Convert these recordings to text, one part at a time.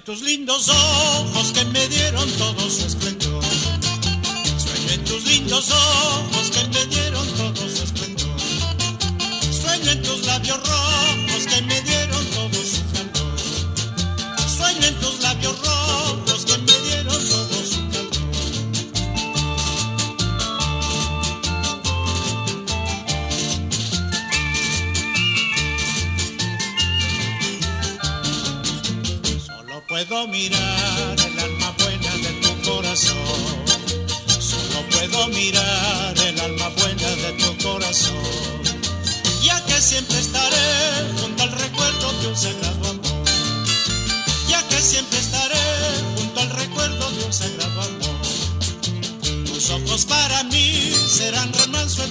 tus lindos ojos que me dieron todo su esplendor. Sueño en tus lindos ojos puedo mirar el alma buena de tu corazón. Solo puedo mirar el alma buena de tu corazón. Ya que siempre estaré junto al recuerdo de un sagrado amor. Ya que siempre estaré junto al recuerdo de un sagrado amor. Tus ojos para mí serán remanso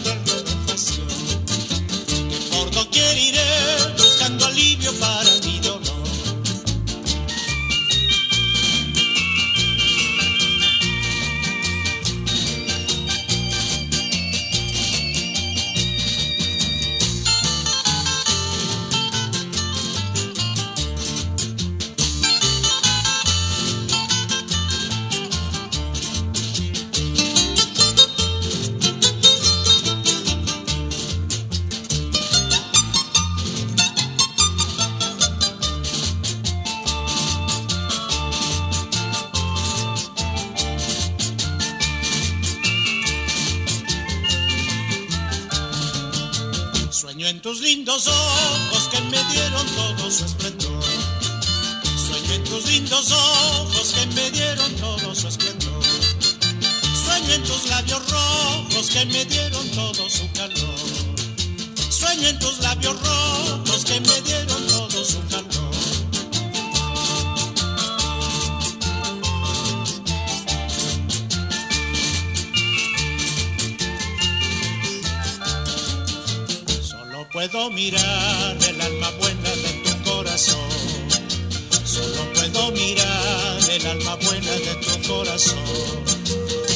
Sueño en tus lindos ojos que me dieron todo su esplendor. Sueño en tus lindos ojos que me dieron todo su esplendor. Sueño en tus labios rojos que me dieron todo su calor. Sueño en tus labios rojos puedo mirar el alma buena de tu corazón. Solo puedo mirar el alma buena de tu corazón.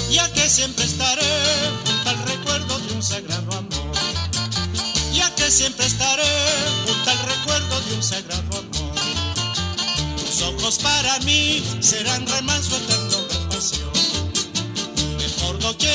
Ya que siempre estaré junto al recuerdo de un sagrado amor. Ya que siempre estaré junto al recuerdo de un sagrado amor. Tus ojos para mí serán remanso eterno de pasión. Que por doquier iré